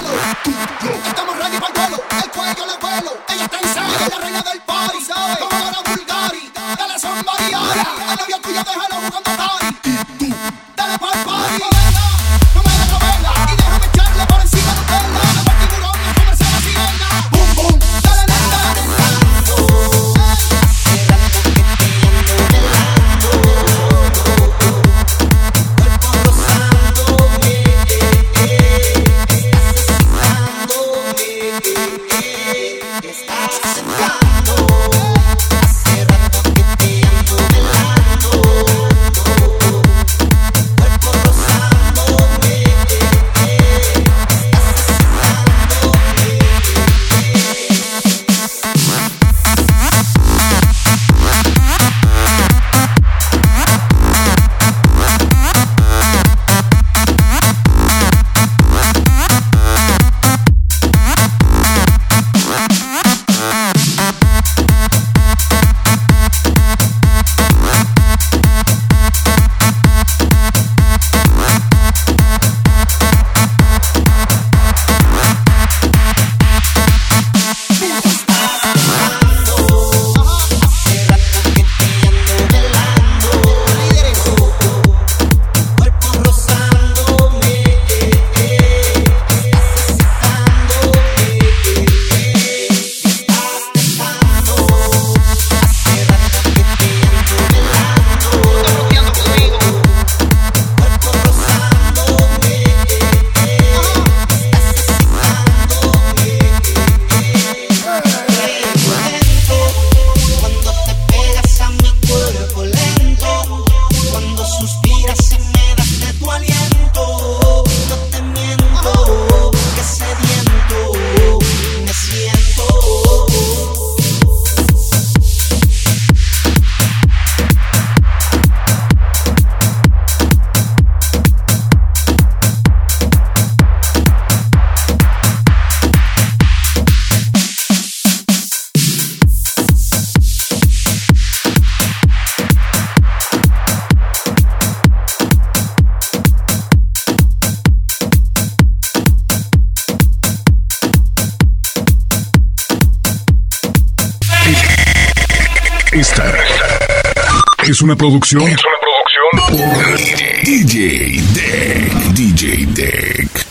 Keep going. Esta es una producción. Es una producción. DJ Deck. DJ Deck.